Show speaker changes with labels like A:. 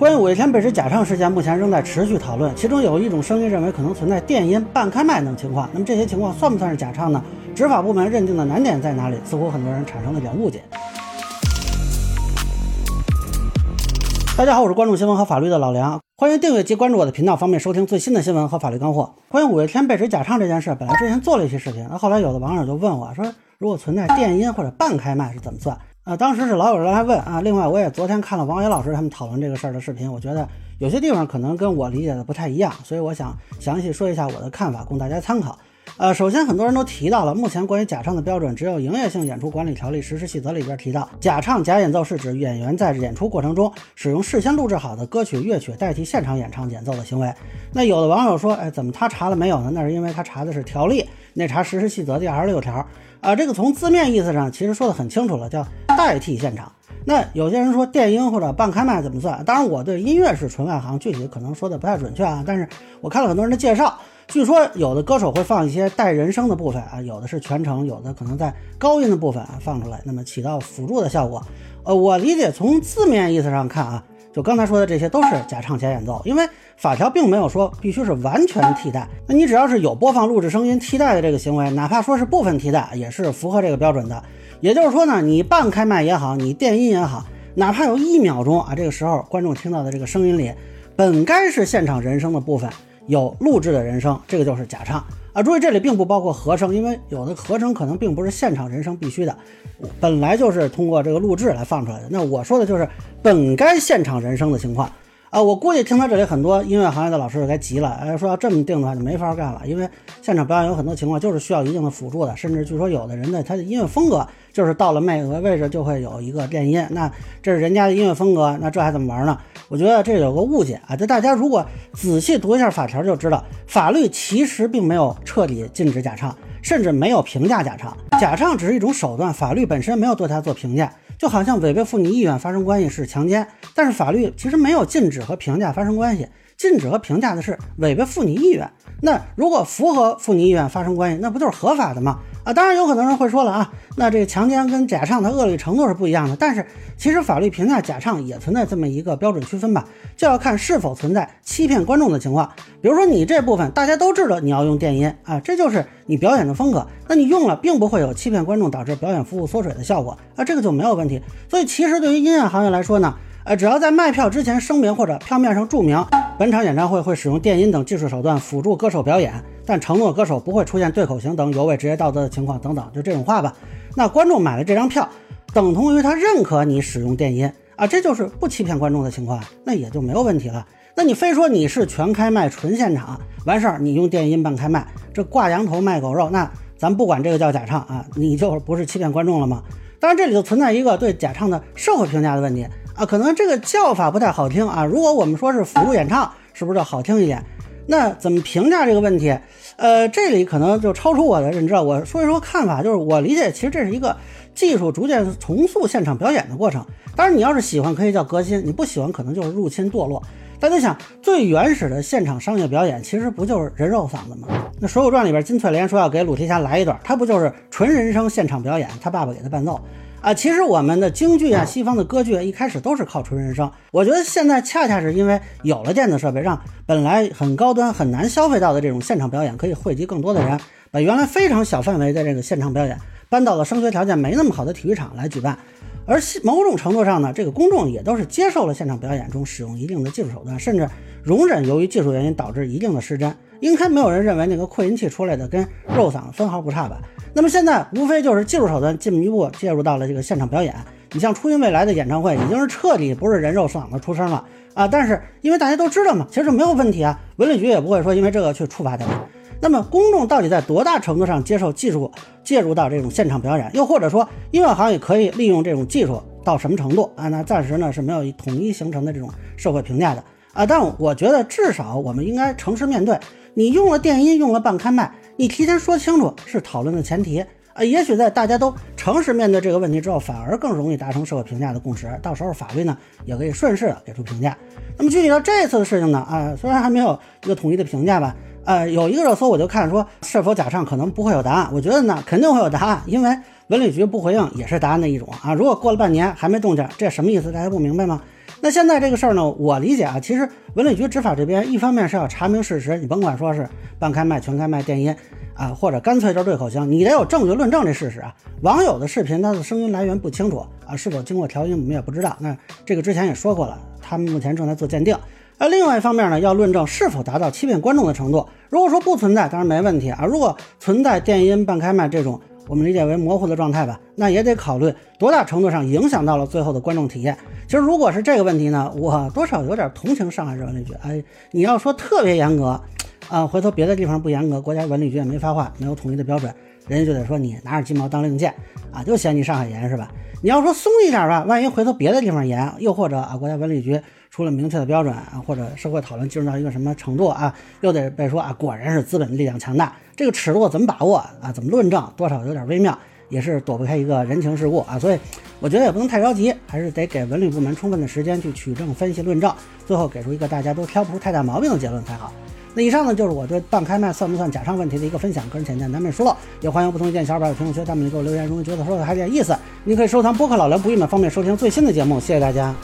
A: 关于五月天被指假唱事件，目前仍在持续讨论，其中有一种声音认为可能存在电音、半开麦等情况。那么这些情况算不算是假唱呢？执法部门认定的难点在哪里？似乎很多人产生了点误解。大家好，我是关注新闻和法律的老梁，欢迎订阅及关注我的频道，方便收听最新的新闻和法律干货。关于五月天被指假唱这件事，本来之前做了一期视频，那后来有的网友就问我说，如果存在电音或者半开麦是怎么算？啊，当时是老有人来问啊。另外，我也昨天看了王野老师他们讨论这个事儿的视频，我觉得有些地方可能跟我理解的不太一样，所以我想详细说一下我的看法，供大家参考。呃，首先很多人都提到了，目前关于假唱的标准只有《营业性演出管理条例实施细则》里边提到，假唱、假演奏是指演员在演出过程中使用事先录制好的歌曲、乐曲代替现场演唱演奏的行为。那有的网友说，哎，怎么他查了没有呢？那是因为他查的是条例，那查实施细则第二十六条啊。这个从字面意思上其实说的很清楚了，叫代替现场。那有些人说电音或者半开麦怎么算？当然，我对音乐是纯外行，具体可能说的不太准确啊。但是我看了很多人的介绍。据说有的歌手会放一些带人声的部分啊，有的是全程，有的可能在高音的部分啊放出来，那么起到辅助的效果。呃，我理解从字面意思上看啊，就刚才说的这些都是假唱假演奏，因为法条并没有说必须是完全替代。那你只要是有播放录制声音替代的这个行为，哪怕说是部分替代，也是符合这个标准的。也就是说呢，你半开麦也好，你电音也好，哪怕有一秒钟啊，这个时候观众听到的这个声音里，本该是现场人声的部分。有录制的人声，这个就是假唱啊！注意，这里并不包括和声，因为有的和声可能并不是现场人声必须的，本来就是通过这个录制来放出来的。那我说的就是本该现场人声的情况啊！我估计听到这里，很多音乐行业的老师该急了，哎，说要这么定的话就没法干了，因为现场表演有很多情况就是需要一定的辅助的，甚至据说有的人的他的音乐风格就是到了那个位置就会有一个电音，那这是人家的音乐风格，那这还怎么玩呢？我觉得这有个误解啊！就大家如果仔细读一下法条，就知道法律其实并没有彻底禁止假唱，甚至没有评价假唱。假唱只是一种手段，法律本身没有对他做评价。就好像违背妇女意愿发生关系是强奸，但是法律其实没有禁止和评价发生关系，禁止和评价的是违背妇女意愿。那如果符合妇女意愿发生关系，那不就是合法的吗？啊，当然有很多人会说了啊，那这个强奸跟假唱的恶劣程度是不一样的。但是其实法律评价假唱也存在这么一个标准区分吧，就要看是否存在欺骗观众的情况。比如说你这部分大家都知道你要用电音啊，这就是你表演的风格，那你用了并不会有欺骗观众导致表演服务缩水的效果啊，这个就没有问题。所以其实对于音乐行业来说呢。呃，只要在卖票之前声明或者票面上注明，本场演唱会会使用电音等技术手段辅助歌手表演，但承诺歌手不会出现对口型等有违职业道德的情况等等，就这种话吧。那观众买了这张票，等同于他认可你使用电音啊，这就是不欺骗观众的情况，那也就没有问题了。那你非说你是全开麦纯现场完事儿，你用电音半开麦，这挂羊头卖狗肉，那咱不管这个叫假唱啊，你就不是欺骗观众了吗？当然这里头存在一个对假唱的社会评价的问题。啊，可能这个叫法不太好听啊。如果我们说是辅助演唱，是不是就好听一点？那怎么评价这个问题？呃，这里可能就超出我的认知了。我说一说看法，就是我理解，其实这是一个技术逐渐重塑现场表演的过程。当然，你要是喜欢，可以叫革新；你不喜欢，可能就是入侵堕落。大家想，最原始的现场商业表演，其实不就是人肉嗓子吗？那《水浒传》里边，金翠莲说要给鲁提辖来一段，他不就是纯人声现场表演？他爸爸给他伴奏。啊，其实我们的京剧啊，西方的歌剧啊一开始都是靠纯人声。我觉得现在恰恰是因为有了电子设备，让本来很高端、很难消费到的这种现场表演，可以惠及更多的人，把原来非常小范围的这个现场表演搬到了声学条件没那么好的体育场来举办。而某种程度上呢，这个公众也都是接受了现场表演中使用一定的技术手段，甚至容忍由于技术原因导致一定的失真。应该没有人认为那个扩音器出来的跟肉嗓分毫不差吧？那么现在无非就是技术手段进一步介入到了这个现场表演。你像初音未来的演唱会，已经是彻底不是人肉嗓子出声了啊！但是因为大家都知道嘛，其实没有问题啊，文旅局也不会说因为这个去处罚他们。那么公众到底在多大程度上接受技术介入到这种现场表演？又或者说音乐行业可以利用这种技术到什么程度啊？那暂时呢是没有统一形成的这种社会评价的啊。但我觉得至少我们应该诚实面对。你用了电音，用了半开麦，你提前说清楚是讨论的前提啊。也许在大家都诚实面对这个问题之后，反而更容易达成社会评价的共识。到时候法律呢也可以顺势的给出评价。那么具体到这次的事情呢，啊，虽然还没有一个统一的评价吧，呃，有一个热搜我就看说是否假唱可能不会有答案。我觉得呢肯定会有答案，因为文旅局不回应也是答案的一种啊。如果过了半年还没动静，这什么意思？大家不明白吗？那现在这个事儿呢，我理解啊，其实文旅局执法这边一方面是要查明事实，你甭管说是半开麦、全开麦、电音啊，或者干脆就是对口型，你得有证据论证这事实啊。网友的视频它的声音来源不清楚啊，是否经过调音我们也不知道。那这个之前也说过了，他们目前正在做鉴定。而另外一方面呢，要论证是否达到欺骗观众的程度。如果说不存在，当然没问题啊。如果存在电音半开麦这种。我们理解为模糊的状态吧，那也得考虑多大程度上影响到了最后的观众体验。其实如果是这个问题呢，我多少有点同情上海市文旅局。哎，你要说特别严格，啊，回头别的地方不严格，国家文旅局也没发话，没有统一的标准，人家就得说你拿着鸡毛当令箭啊，就嫌你上海严是吧？你要说松一点吧，万一回头别的地方严，又或者啊，国家文旅局。出了明确的标准啊，或者社会讨论进入到一个什么程度啊，又得被说啊，果然是资本力量强大。这个尺度怎么把握啊？怎么论证？多少有点微妙，也是躲不开一个人情世故啊。所以我觉得也不能太着急，还是得给文旅部门充分的时间去取证、分析、论证，最后给出一个大家都挑不出太大毛病的结论才好。以上呢，就是我对半开麦算不算假唱问题的一个分享，个人浅见难免说了，也欢迎不同意见小伙伴在评论区下面给我留言，如果觉得说的还有点意思，您可以收藏播客老梁不郁闷，方便收听最新的节目。谢谢大家。